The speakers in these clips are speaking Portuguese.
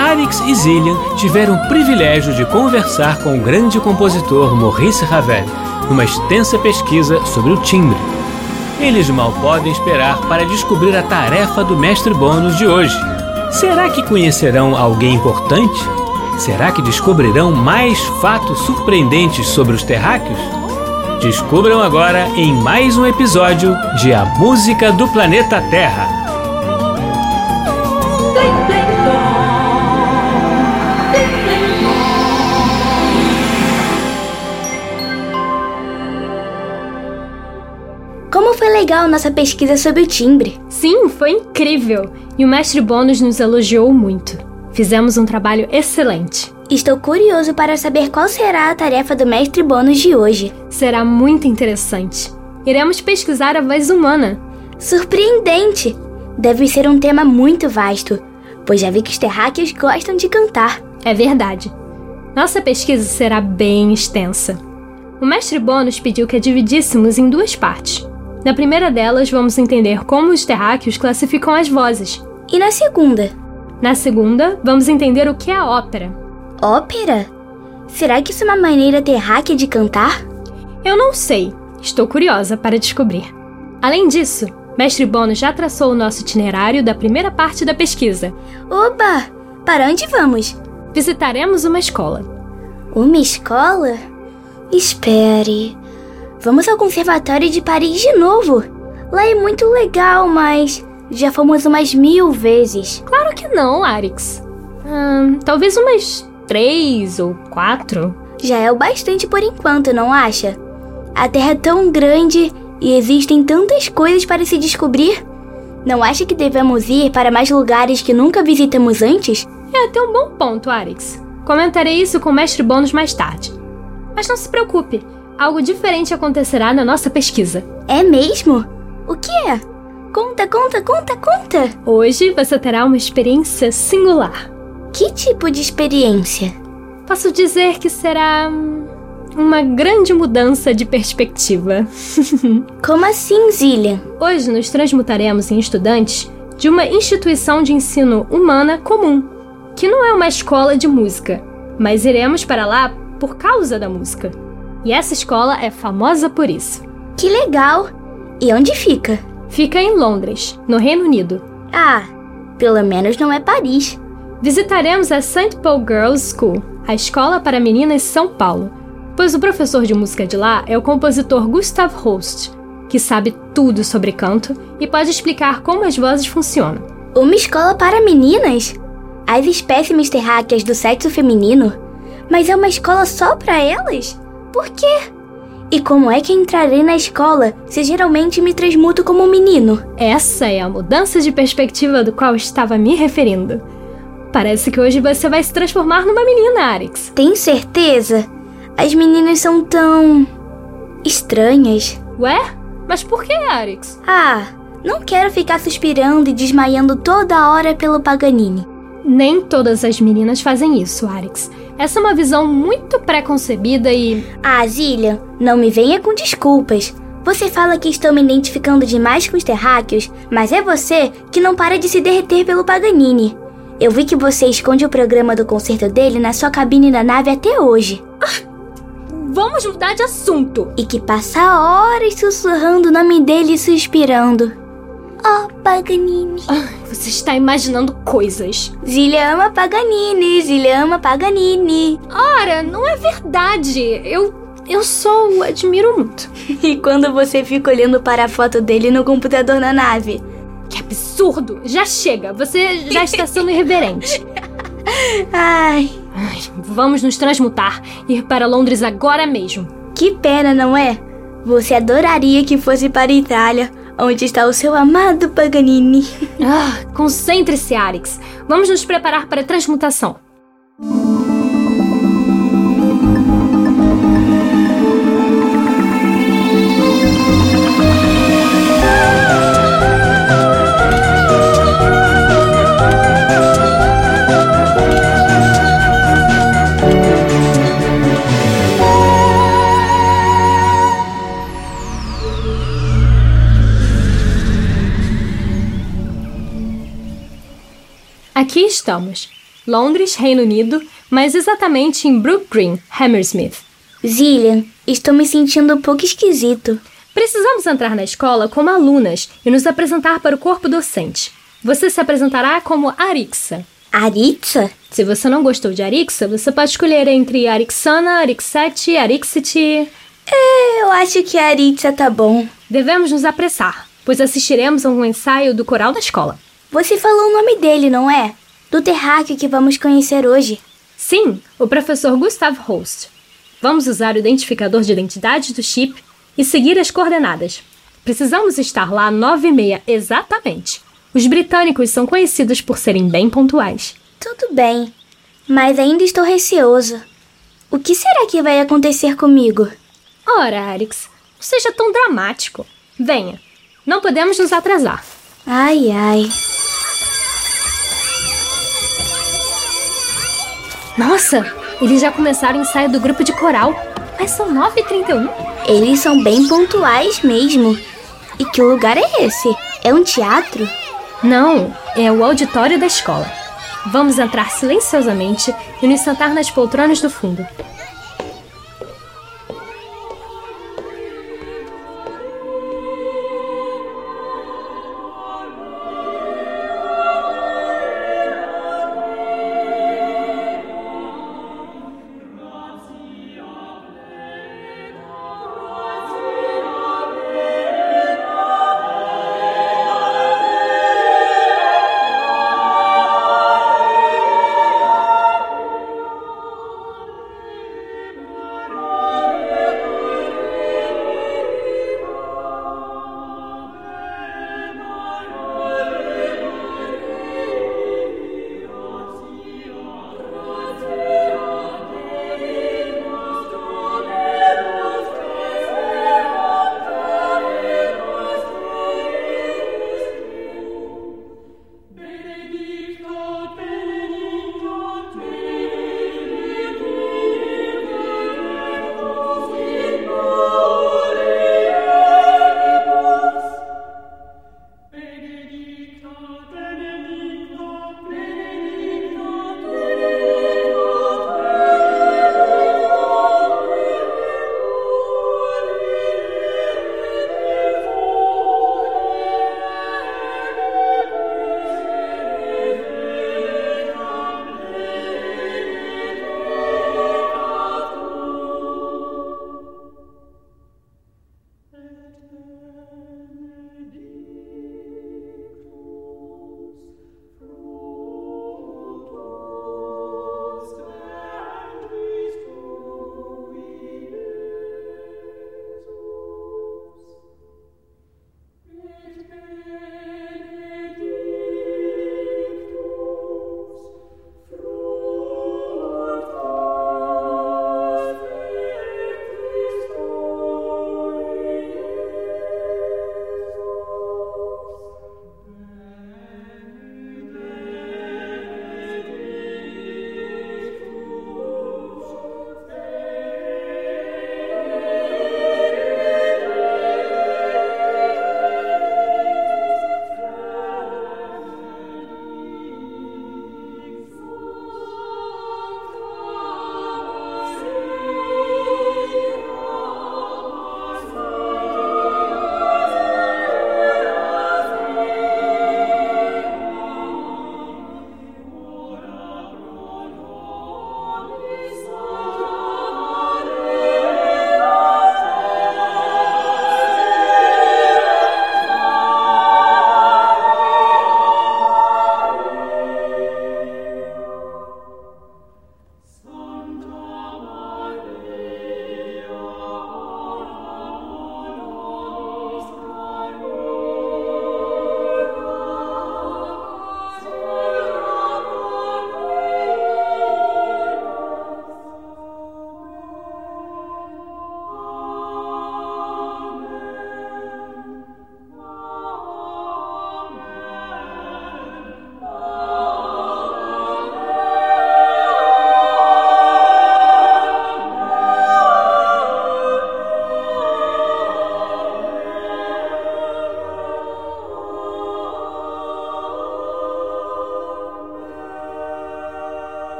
Arix e Zillian tiveram o privilégio de conversar com o grande compositor Maurice Ravel numa extensa pesquisa sobre o timbre. Eles mal podem esperar para descobrir a tarefa do mestre bônus de hoje. Será que conhecerão alguém importante? Será que descobrirão mais fatos surpreendentes sobre os terráqueos? Descubram agora em mais um episódio de A Música do Planeta Terra. Legal nossa pesquisa sobre o timbre. Sim, foi incrível. E o mestre Bônus nos elogiou muito. Fizemos um trabalho excelente. Estou curioso para saber qual será a tarefa do mestre Bônus de hoje. Será muito interessante. Iremos pesquisar a voz humana. Surpreendente! Deve ser um tema muito vasto, pois já vi que os terráqueos gostam de cantar. É verdade. Nossa pesquisa será bem extensa. O mestre Bônus pediu que a dividíssemos em duas partes. Na primeira delas, vamos entender como os terráqueos classificam as vozes. E na segunda? Na segunda, vamos entender o que é ópera. Ópera? Será que isso é uma maneira terráquea de cantar? Eu não sei. Estou curiosa para descobrir. Além disso, Mestre Bono já traçou o nosso itinerário da primeira parte da pesquisa. Oba! Para onde vamos? Visitaremos uma escola. Uma escola? Espere. Vamos ao Conservatório de Paris de novo. Lá é muito legal, mas já fomos umas mil vezes. Claro que não, Arix. Hum, talvez umas três ou quatro. Já é o bastante por enquanto, não acha? A Terra é tão grande e existem tantas coisas para se descobrir. Não acha que devemos ir para mais lugares que nunca visitamos antes? É até um bom ponto, Arix. Comentarei isso com o mestre Bônus mais tarde. Mas não se preocupe, algo diferente acontecerá na nossa pesquisa. É mesmo? O que é? Conta, conta, conta, conta! Hoje você terá uma experiência singular. Que tipo de experiência? Posso dizer que será. Hum, uma grande mudança de perspectiva. Como assim, Zillian? Hoje nos transmutaremos em estudantes de uma instituição de ensino humana comum, que não é uma escola de música, mas iremos para lá por causa da música. E essa escola é famosa por isso. Que legal! E onde fica? Fica em Londres, no Reino Unido. Ah, pelo menos não é Paris. Visitaremos a St. Paul Girls School, a escola para meninas de São Paulo, pois o professor de música de lá é o compositor Gustav Holst, que sabe tudo sobre canto e pode explicar como as vozes funcionam. Uma escola para meninas? As espécimes terráqueas do sexo feminino? Mas é uma escola só para elas? Por quê? E como é que entrarei na escola se geralmente me transmuto como um menino? Essa é a mudança de perspectiva do qual estava me referindo. Parece que hoje você vai se transformar numa menina, Arix. Tem certeza? As meninas são tão. estranhas. Ué? Mas por que, Arix? Ah, não quero ficar suspirando e desmaiando toda hora pelo Paganini. Nem todas as meninas fazem isso, Arix. Essa é uma visão muito preconcebida e. Ah, Zillian, não me venha com desculpas. Você fala que estou me identificando demais com os terráqueos, mas é você que não para de se derreter pelo Paganini. Eu vi que você esconde o programa do concerto dele na sua cabine da nave até hoje. Ah, vamos mudar de assunto. E que passa horas sussurrando o nome dele e suspirando. Oh, Paganini. Ah, você está imaginando coisas. Zilha ama Paganini, Zilha ama Paganini. Ora, não é verdade. Eu eu só o admiro muito. E quando você fica olhando para a foto dele no computador na nave? Que absurdo! Já chega, você já está sendo irreverente. Ai, Ai, vamos nos transmutar, ir para Londres agora mesmo. que pena, não é? Você adoraria que fosse para a Itália, onde está o seu amado Paganini. Ah, concentre-se, Arix. Vamos nos preparar para a transmutação. Aqui estamos. Londres, Reino Unido, mas exatamente em Brook Green, Hammersmith. Zillian, estou me sentindo um pouco esquisito. Precisamos entrar na escola como alunas e nos apresentar para o corpo docente. Você se apresentará como Arixa. Aritza? Se você não gostou de Arixa, você pode escolher entre Arixana, Arixete, Arixite. É, eu acho que a Aritza tá bom. Devemos nos apressar, pois assistiremos a um ensaio do coral da escola. Você falou o nome dele, não é? Do terráqueo que vamos conhecer hoje. Sim, o professor Gustav Holst. Vamos usar o identificador de identidade do chip e seguir as coordenadas. Precisamos estar lá às nove e meia exatamente. Os britânicos são conhecidos por serem bem pontuais. Tudo bem, mas ainda estou receoso. O que será que vai acontecer comigo? Ora, Arix, não seja tão dramático. Venha, não podemos nos atrasar. Ai, ai. Nossa, eles já começaram o ensaio do grupo de coral. Mas são 9h31. Eles são bem pontuais mesmo. E que lugar é esse? É um teatro? Não, é o auditório da escola. Vamos entrar silenciosamente e nos sentar nas poltronas do fundo.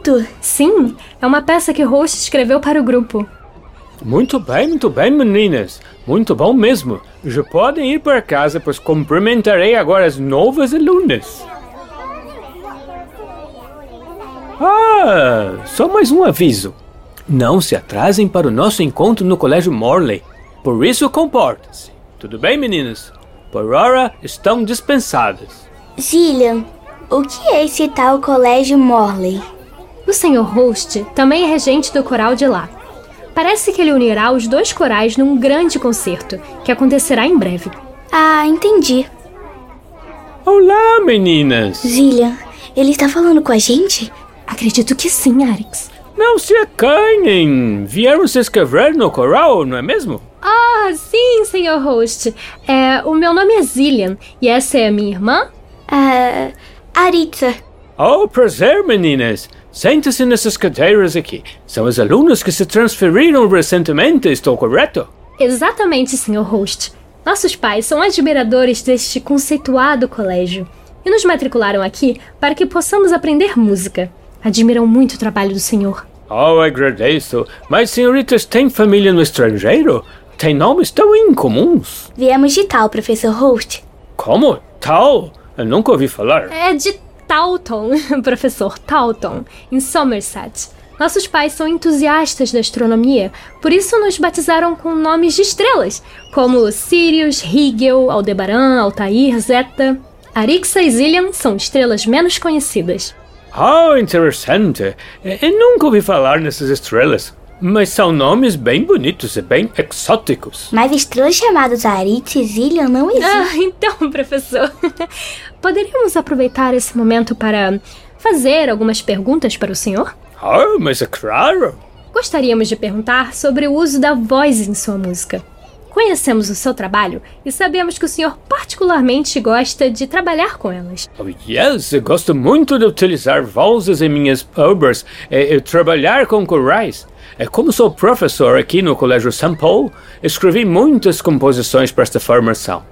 Bonito! Sim, é uma peça que Host escreveu para o grupo. Muito bem, muito bem, meninas. Muito bom mesmo. Já podem ir para casa, pois cumprimentarei agora as novas alunas. Ah, só mais um aviso. Não se atrasem para o nosso encontro no Colégio Morley. Por isso, comportem-se. Tudo bem, meninas? Por hora, estão dispensadas. Zillian, o que é esse tal Colégio Morley? O Sr. Host também é regente do coral de lá. Parece que ele unirá os dois corais num grande concerto, que acontecerá em breve. Ah, entendi. Olá, meninas! Zillian, ele está falando com a gente? Acredito que sim, Arix. Não se acanhem! Vieram se inscrever no coral, não é mesmo? Ah, sim, Sr. Host. É, o meu nome é Zillian e essa é a minha irmã? Ah, Aritza. Oh, prazer, meninas! Sente-se nessas cadeiras aqui. São as alunas que se transferiram recentemente, estou correto? Exatamente, Sr. Host. Nossos pais são admiradores deste conceituado colégio e nos matricularam aqui para que possamos aprender música. Admiram muito o trabalho do senhor. Oh, agradeço. Mas senhoritas têm família no estrangeiro? Têm nomes tão incomuns? Viemos de tal, professor Host. Como? Tal? Eu nunca ouvi falar. É de Taunton, professor Taunton, em Somerset. Nossos pais são entusiastas da astronomia, por isso nos batizaram com nomes de estrelas, como Sirius, Rigel, Aldebaran, Altair, Zeta. Arixa e Zillian são estrelas menos conhecidas. Oh, interessante. Eu nunca ouvi falar nessas estrelas. Mas são nomes bem bonitos e bem exóticos. Mas estrelas chamadas Aritz e Zillian não existem. Ah, então, professor. Poderíamos aproveitar esse momento para fazer algumas perguntas para o senhor? Oh, mas é claro. Gostaríamos de perguntar sobre o uso da voz em sua música. Conhecemos o seu trabalho e sabemos que o senhor particularmente gosta de trabalhar com elas. Oh, yes, eu gosto muito de utilizar vozes em minhas obras e, e trabalhar com corais. É como sou professor aqui no Colégio St. Paul, escrevi muitas composições para esta formação.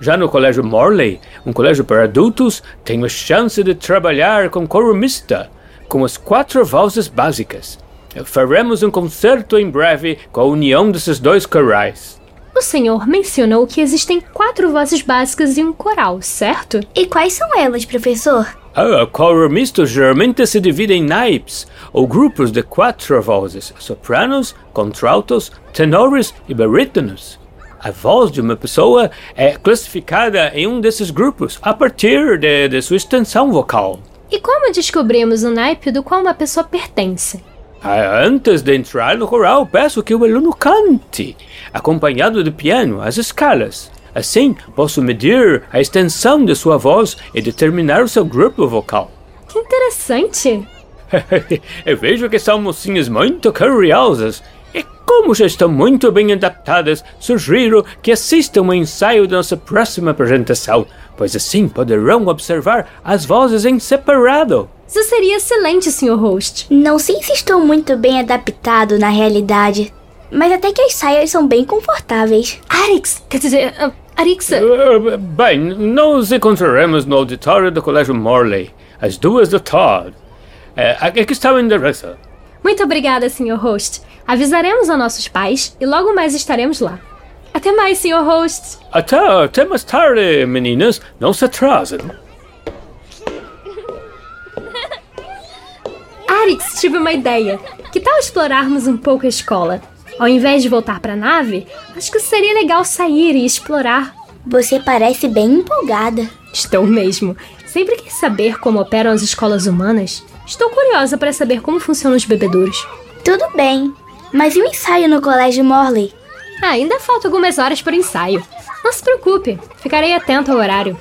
Já no Colégio Morley, um colégio para adultos, tenho a chance de trabalhar com coro mista, com as quatro vozes básicas. Faremos um concerto em breve com a união desses dois corais. O senhor mencionou que existem quatro vozes básicas e um coral, certo? E quais são elas, professor? Ah, o coro geralmente se divide em naipes, ou grupos de quatro vozes: sopranos, contraltos, tenores e barítonos. A voz de uma pessoa é classificada em um desses grupos a partir de, de sua extensão vocal. E como descobrimos o naipe do qual uma pessoa pertence? Ah, Antes de entrar no coral, peço que o aluno cante, acompanhado de piano, as escalas. Assim, posso medir a extensão de sua voz e determinar o seu grupo vocal. Que interessante! Eu vejo que são mocinhas muito curiosas. E como já estão muito bem adaptadas, sugiro que assistam ao ensaio da nossa próxima apresentação, pois assim poderão observar as vozes em separado. Isso seria excelente, Sr. Host. Não sei se estou muito bem adaptado na realidade, mas até que as saias são bem confortáveis. Arix, quer dizer, Arixa. Uh, bem, nos encontraremos no auditório do Colégio Morley, às duas da tarde. Uh, aqui está o endereço. Muito obrigada, Sr. Host. Avisaremos a nossos pais e logo mais estaremos lá. Até mais, Sr. Host. Até, até mais tarde, meninas. Não se atrasem. Arix, tive uma ideia. Que tal explorarmos um pouco a escola? Ao invés de voltar para a nave, acho que seria legal sair e explorar. Você parece bem empolgada. Estou mesmo. Sempre quis saber como operam as escolas humanas. Estou curiosa para saber como funcionam os bebedouros. Tudo bem, mas e o ensaio no Colégio Morley? Ah, ainda falta algumas horas para o ensaio. Não se preocupe, ficarei atento ao horário.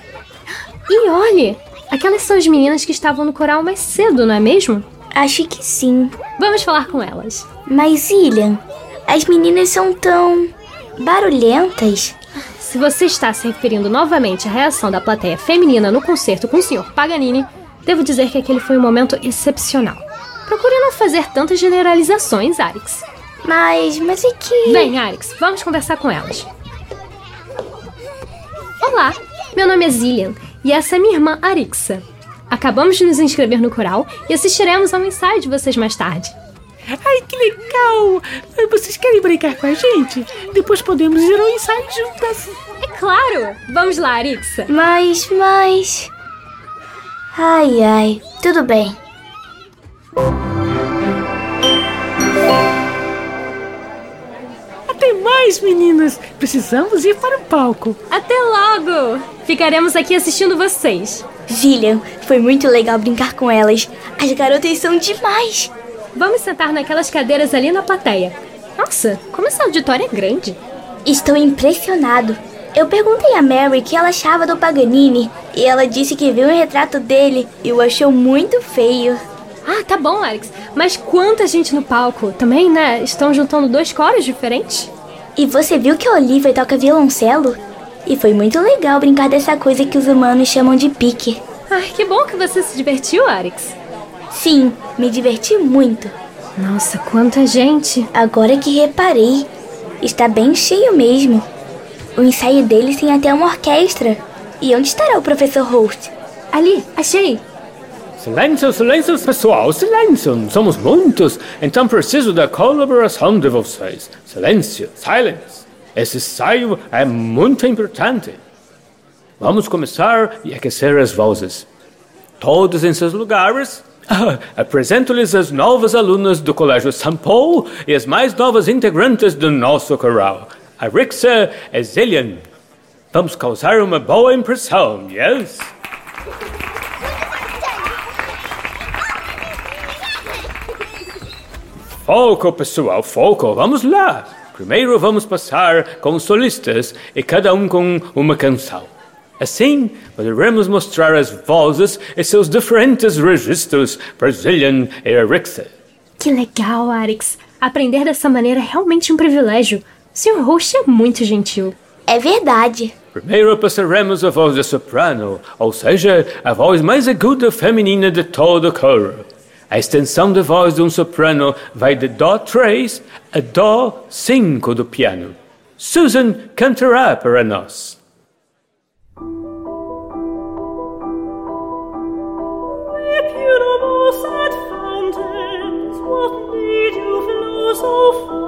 E olhe, aquelas são as meninas que estavam no coral mais cedo, não é mesmo? Acho que sim. Vamos falar com elas. Mas, Ilian, as meninas são tão. barulhentas. Se você está se referindo novamente à reação da plateia feminina no concerto com o Sr. Paganini, devo dizer que aquele foi um momento excepcional. Procure não fazer tantas generalizações, Arix. Mas. mas é que. Bem, Arix, vamos conversar com elas. Olá, meu nome é Zillian e essa é minha irmã Arixa. Acabamos de nos inscrever no coral e assistiremos ao ensaio de vocês mais tarde. Ai, que legal! Vocês querem brincar com a gente? Depois podemos ir ao ensaio juntas. É claro! Vamos lá, Arixa. Mas, mas. Ai, ai, tudo bem. Até mais, meninas! Precisamos ir para o palco. Até logo! Ficaremos aqui assistindo vocês. Zillian, foi muito legal brincar com elas. As garotas são demais. Vamos sentar naquelas cadeiras ali na plateia. Nossa, como esse auditório é grande. Estou impressionado. Eu perguntei a Mary o que ela achava do Paganini e ela disse que viu um retrato dele e o achou muito feio. Ah, tá bom, Alex. Mas quanta gente no palco. Também, né? Estão juntando dois coros diferentes. E você viu que a Olivia toca violoncelo? E foi muito legal brincar dessa coisa que os humanos chamam de pique. Ai, que bom que você se divertiu, Alex. Sim, me diverti muito. Nossa, quanta gente! Agora que reparei, está bem cheio mesmo. O ensaio deles tem até uma orquestra. E onde estará o professor Holt? Ali, achei! Silêncio, silêncio, pessoal, silêncio! Somos muitos, então preciso da colaboração de vocês. Silêncio, silence! Esse ensaio é muito importante. Vamos começar e aquecer as vozes. Todos em seus lugares. Ah, Apresento-lhes as novas alunas do Colégio São Paulo e as mais novas integrantes do nosso coral. A Rixa e Zillian. Vamos causar uma boa impressão, yes? Foco, pessoal, foco, vamos lá! Primeiro vamos passar com solistas e cada um com uma canção. Assim, poderemos mostrar as vozes e seus diferentes registros Brazilian e Erixa. Que legal, Arix. Aprender dessa maneira é realmente um privilégio. O Sr. Host é muito gentil. É verdade. Primeiro passaremos a voz de soprano, ou seja, a voz mais aguda feminina de todo o coro. A extensão da voz de um soprano vai de Dó 3 a Dó 5 do piano. Susan cantará para nós. So?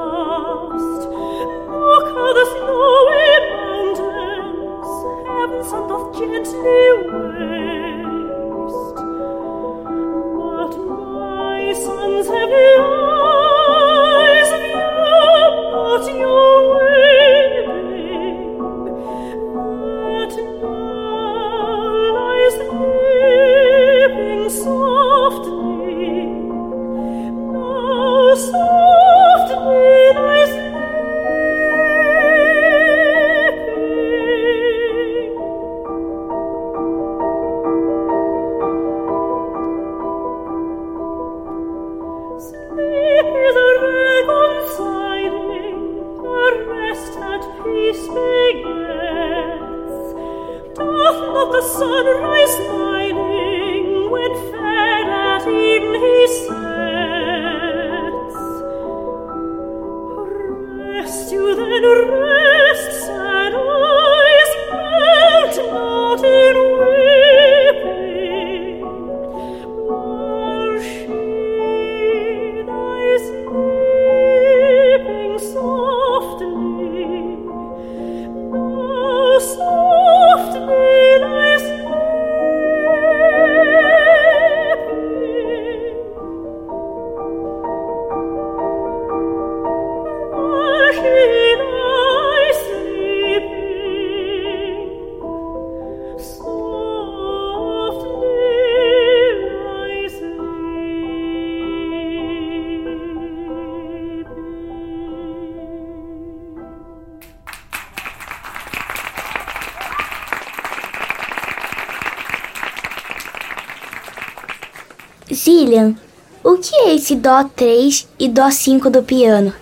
Zillian, o que é esse Dó 3 e Dó 5 do piano?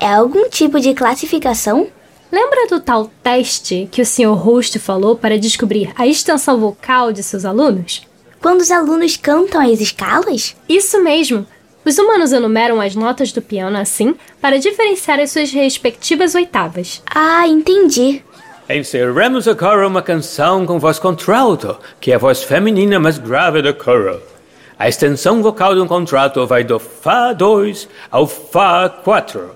É algum tipo de classificação? Lembra do tal teste que o Sr. Host falou para descobrir a extensão vocal de seus alunos? Quando os alunos cantam as escalas? Isso mesmo! Os humanos enumeram as notas do piano assim para diferenciar as suas respectivas oitavas. Ah, entendi. Encerremos agora uma canção com voz contralto, que é a voz feminina mais grave do coro. A extensão vocal de um contralto vai do Fá 2 ao Fá 4.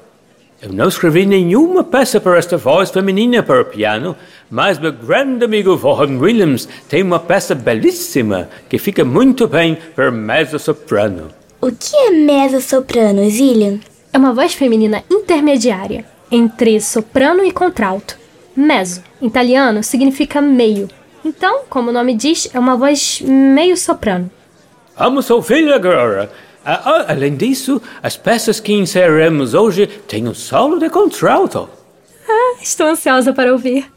Eu não escrevi nenhuma peça para esta voz feminina para o piano, mas meu grande amigo Vaughan Williams tem uma peça belíssima que fica muito bem para mezzo-soprano. O que é mezzo-soprano, Zillian? É uma voz feminina intermediária entre soprano e contralto. Mezzo, em italiano, significa meio. Então, como o nome diz, é uma voz meio soprano. Vamos ouvir agora. Ah, ah, além disso, as peças que encerramos hoje têm um solo de contralto. Ah, estou ansiosa para ouvir.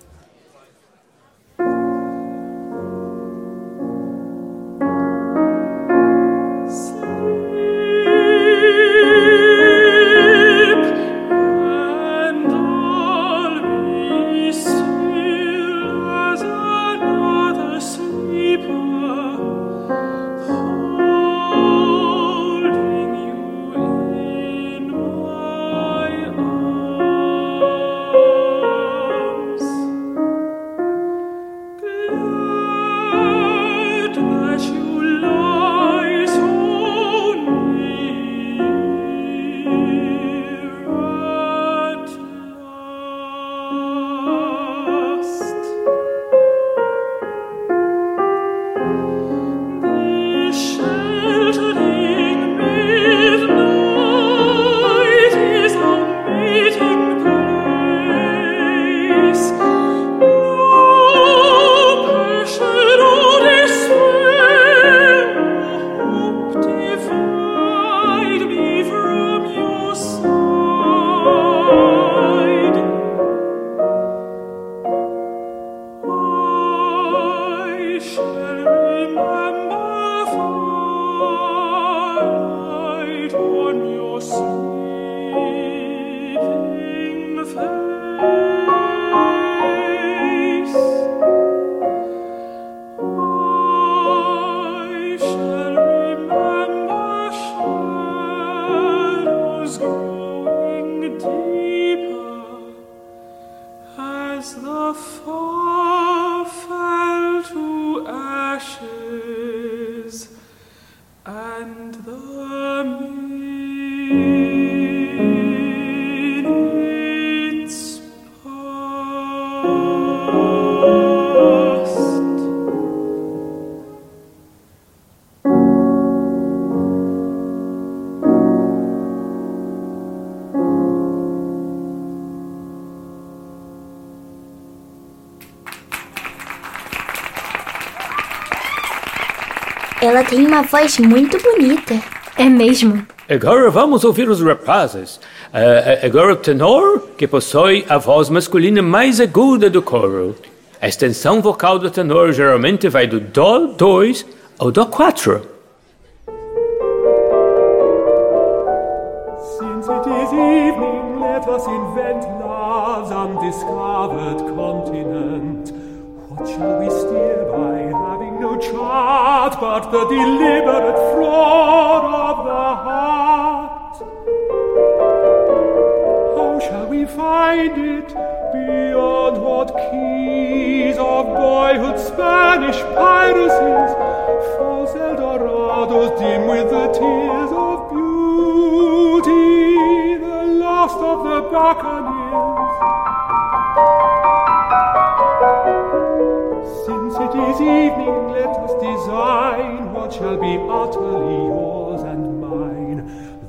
Tem uma voz muito bonita. É mesmo. Agora vamos ouvir os rapazes. Ah, agora o tenor, que possui a voz masculina mais aguda do coro. A extensão vocal do tenor geralmente vai do Dó 2 ao Dó 4. Since it is evening, let us invent love's undiscovered continent. What shall we but the deliberate fraud of the heart? How shall we find it beyond what keys of boyhood Spanish piracies, false Eldorados dim with the tears of beauty, the lost of the buccaneers? Since it is evening, let us design what shall be utterly yours and mine.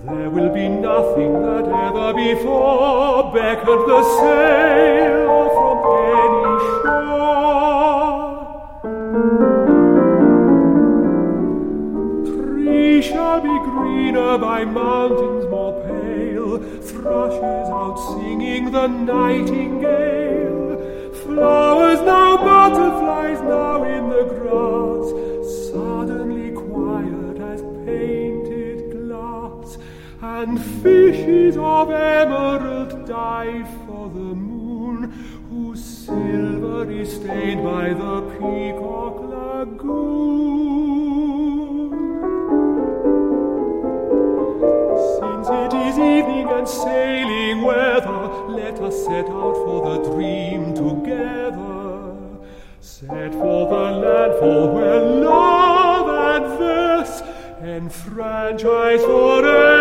There will be nothing that ever before beckoned the sailor from any shore. Trees shall be greener by mountains more pale, thrushes out singing the nightingale. Flowers now, butterflies now and fishes of emerald dive for the moon, whose silver is stained by the peacock lagoon. Since it is evening and sailing weather, let us set out for the dream together. Set for the land for where love and verse enfranchise forever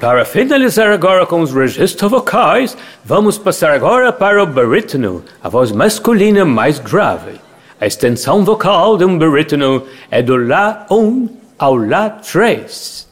para finalizar agora com os registros vocais, vamos passar agora para o barítono, a voz masculina mais grave. A extensão vocal de um barítono é do Lá 1 ao Lá 3.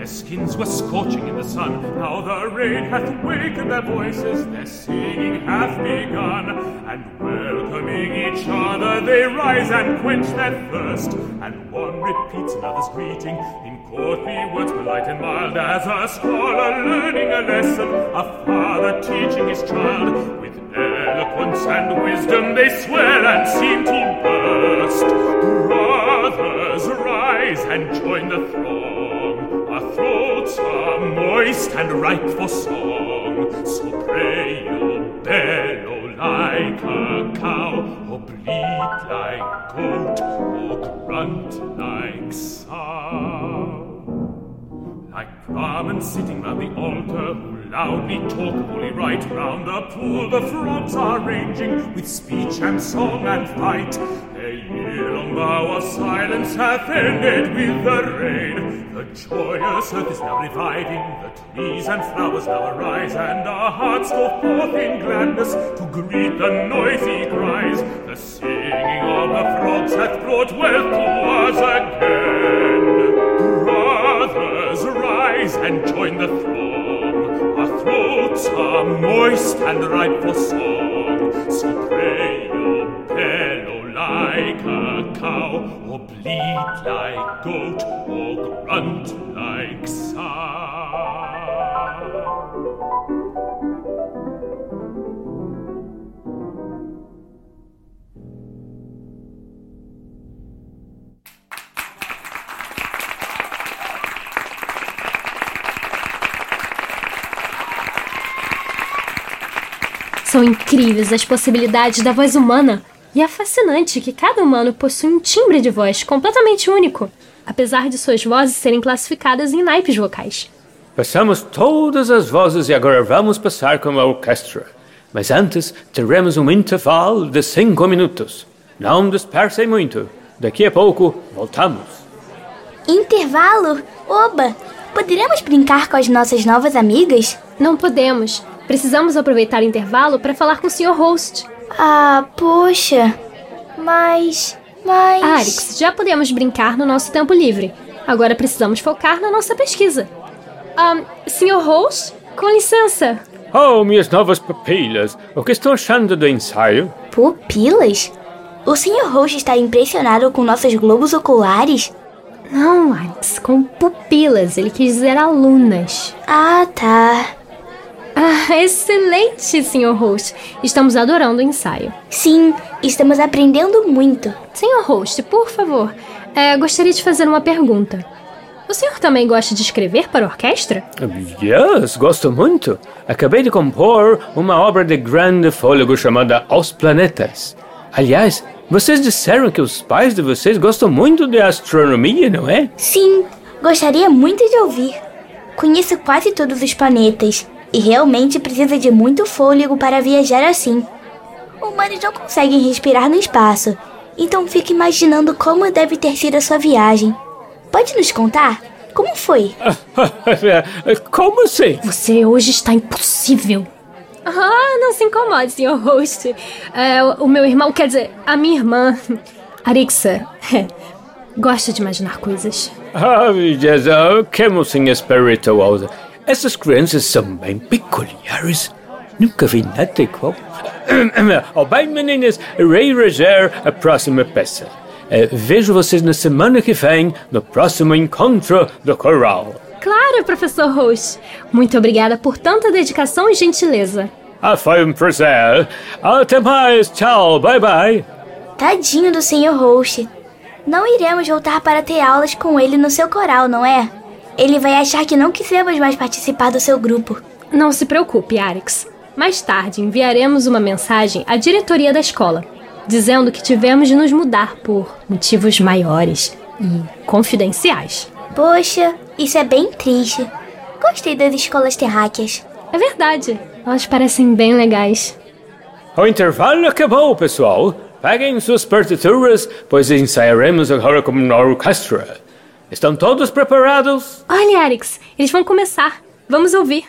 Their skins were scorching in the sun. Now the rain hath wakened their voices, their singing hath begun. And welcoming each other, they rise and quench their thirst. And one repeats another's greeting in courtly words polite and mild, as a scholar learning a lesson, a father teaching his child. With eloquence and wisdom they swear and seem to burst. Brothers, rise and join the throng. Throats are moist and ripe for song. So pray you bellow like a cow, or bleat like goat, or grunt like sow. Like Brahmins sitting round the altar, loudly talk holy right, round the pool the frogs are ranging, with speech and song and fight. a year-long vow of silence hath ended with the rain. The joyous earth is now reviving, the trees and flowers now arise, and our hearts go forth in gladness to greet the noisy cries. The singing of the frogs hath brought wealth to us again. Brothers, rise and join the throng. Throats are moist and ripe for song. So pray you bellow like a cow, or bleat like goat, or grunt like sow. São incríveis as possibilidades da voz humana e é fascinante que cada humano possui um timbre de voz completamente único, apesar de suas vozes serem classificadas em naipes vocais. Passamos todas as vozes e agora vamos passar com a orquestra. Mas antes, teremos um intervalo de cinco minutos. Não dispersem muito. Daqui a pouco, voltamos. Intervalo? Oba! Poderemos brincar com as nossas novas amigas? Não podemos. Precisamos aproveitar o intervalo para falar com o Sr. Host. Ah, poxa. Mas. Mas. Arix, já podemos brincar no nosso tempo livre. Agora precisamos focar na nossa pesquisa. Ah, Sr. Host, com licença. Oh, minhas novas pupilas. O que estão achando do ensaio? Pupilas? O Sr. Roche está impressionado com nossos globos oculares? Não, Arix, com pupilas. Ele quis dizer alunas. Ah, tá. Ah, excelente, Sr. Host. Estamos adorando o ensaio. Sim, estamos aprendendo muito. Sr. Host, por favor, é, gostaria de fazer uma pergunta. O senhor também gosta de escrever para orquestra? Yes, gosto muito. Acabei de compor uma obra de grande fôlego chamada Os Planetas. Aliás, vocês disseram que os pais de vocês gostam muito de astronomia, não é? Sim, gostaria muito de ouvir. Conheço quase todos os planetas e realmente precisa de muito fôlego para viajar assim. Humanos não conseguem respirar no espaço, então fico imaginando como deve ter sido a sua viagem. Pode nos contar? Como foi? Como assim? Você hoje está impossível. Ah, não se incomode, Sr. Host. É, o, o meu irmão, quer dizer, a minha irmã, Arixa, gosta de imaginar coisas. Ah, yes, uh, como sim espirituosa. Essas crianças são bem peculiares. Nunca vi nada igual. oh, bem, meninas, irei reger a próxima peça. Eh, vejo vocês na semana que vem, no próximo encontro do coral. Claro, professor Roche. Muito obrigada por tanta dedicação e gentileza. Ah, foi um prazer. Até mais. Tchau. Bye bye. Tadinho do Sr. Roche. Não iremos voltar para ter aulas com ele no seu coral, não é? Ele vai achar que não quisemos mais participar do seu grupo. Não se preocupe, Arix. Mais tarde enviaremos uma mensagem à diretoria da escola, dizendo que tivemos de nos mudar por motivos maiores e confidenciais. Poxa, isso é bem triste. Gostei das escolas terráqueas. É verdade, elas parecem bem legais. O intervalo acabou, pessoal. Peguem suas partituras, pois ensaiaremos agora como uma orquestra. Estão todos preparados? Olha, Arix, eles vão começar. Vamos ouvir.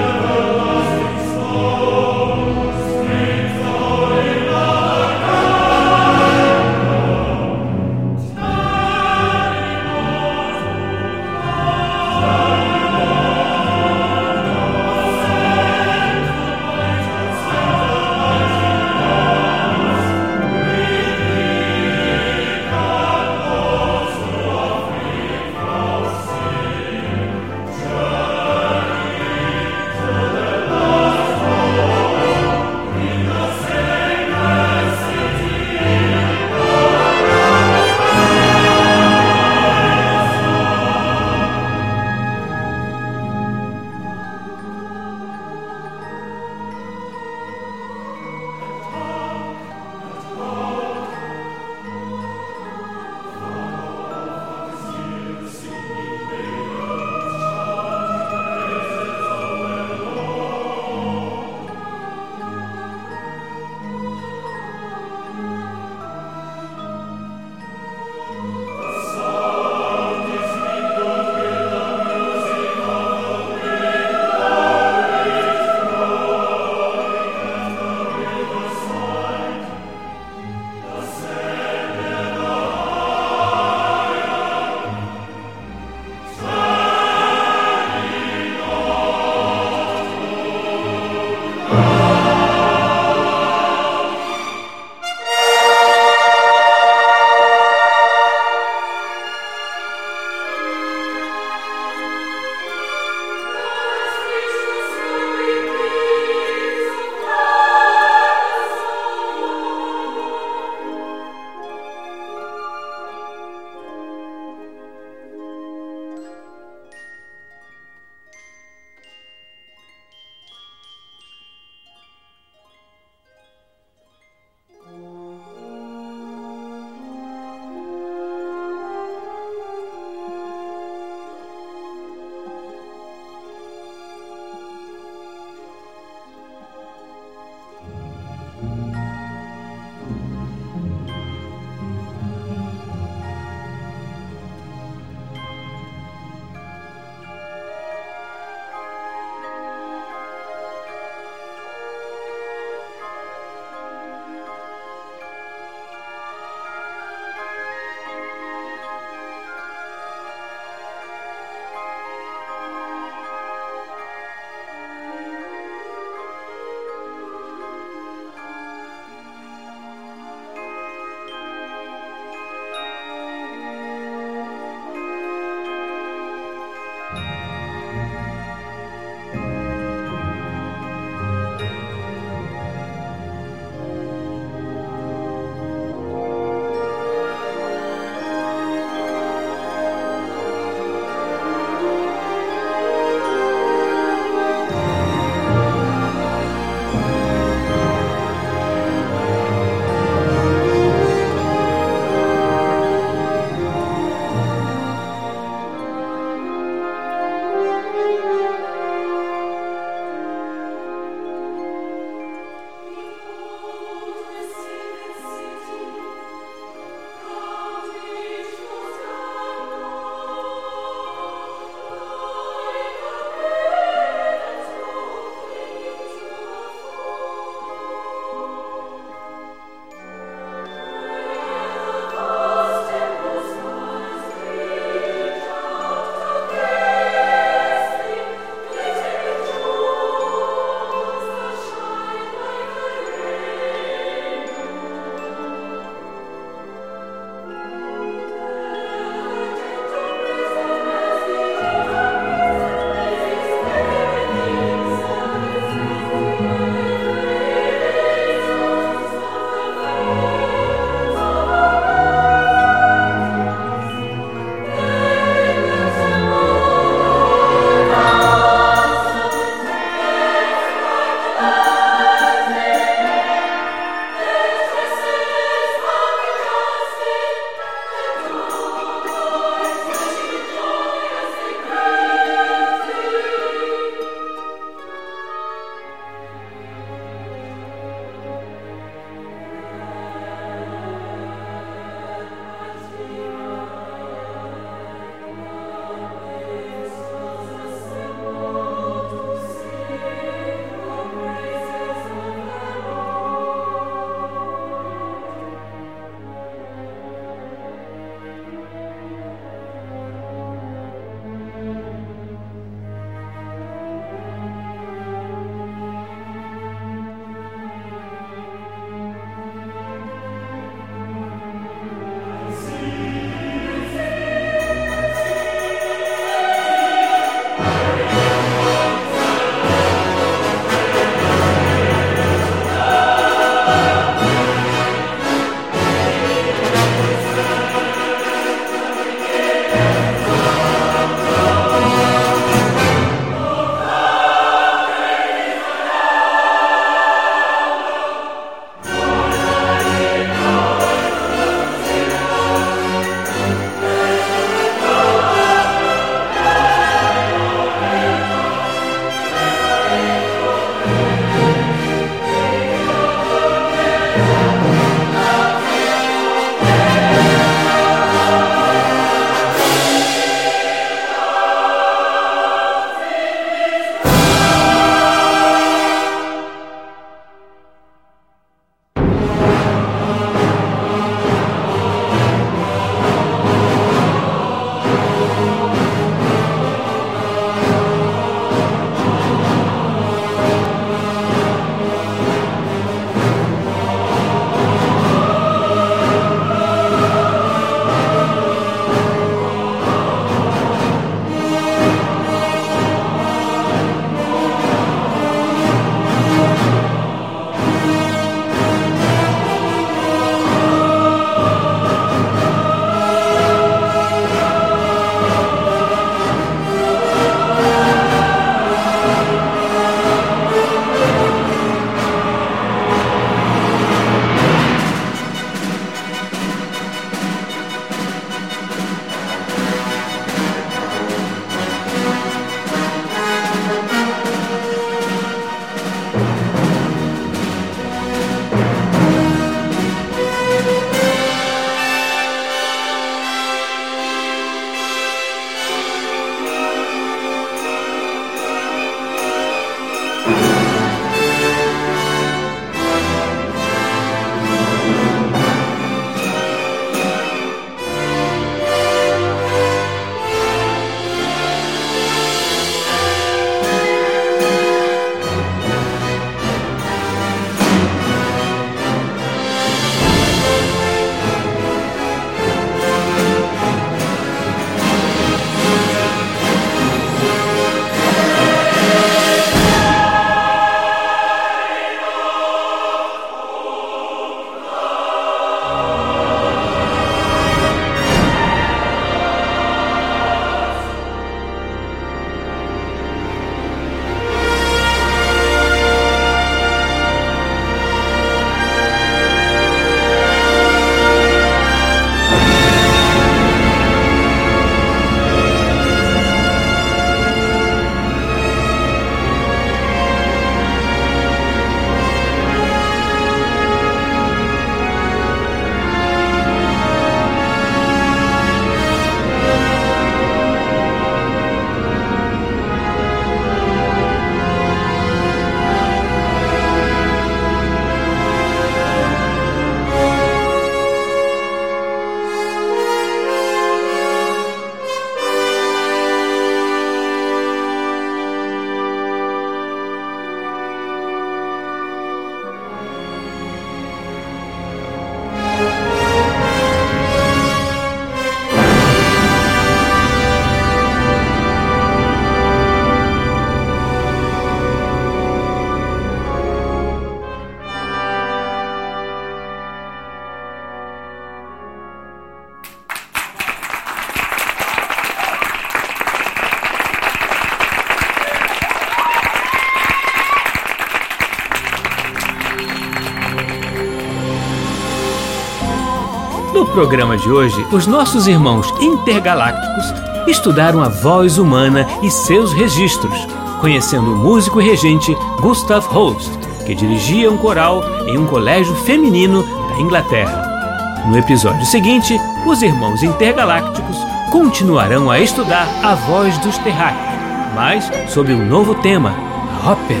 Programa de hoje, os nossos irmãos intergalácticos estudaram a voz humana e seus registros, conhecendo o músico e regente Gustav Holst, que dirigia um coral em um colégio feminino da Inglaterra. No episódio seguinte, os irmãos intergalácticos continuarão a estudar a voz dos terráqueos, mas sob um novo tema, a ópera.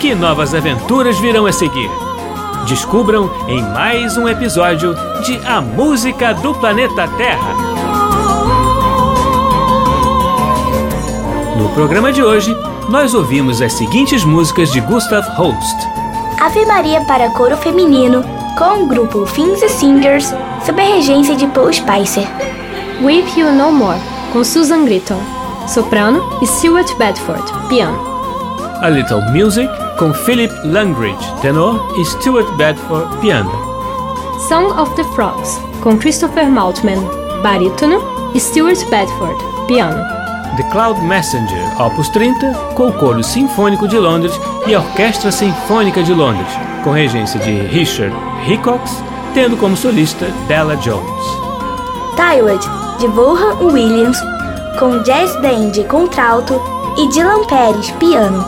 Que novas aventuras virão a seguir? Descubram em mais um episódio de A Música do Planeta Terra. No programa de hoje, nós ouvimos as seguintes músicas de Gustav Holst: Ave Maria para coro feminino, com o grupo Fins and Singers, sob a regência de Paul Spicer. With You No More, com Susan Gritton, soprano, e Stuart Bedford, piano. A Little Music, com Philip Langridge, tenor, e Stuart Bedford, piano. Song of the Frogs, com Christopher Maltman, barítono, e Stuart Bedford, piano. The Cloud Messenger, Opus 30, com o Coro Sinfônico de Londres e a Orquestra Sinfônica de Londres, com regência de Richard Hickox, tendo como solista Della Jones. Tylwood, de Vaughan Williams, com Jazz Band contralto e Dylan Pérez, piano.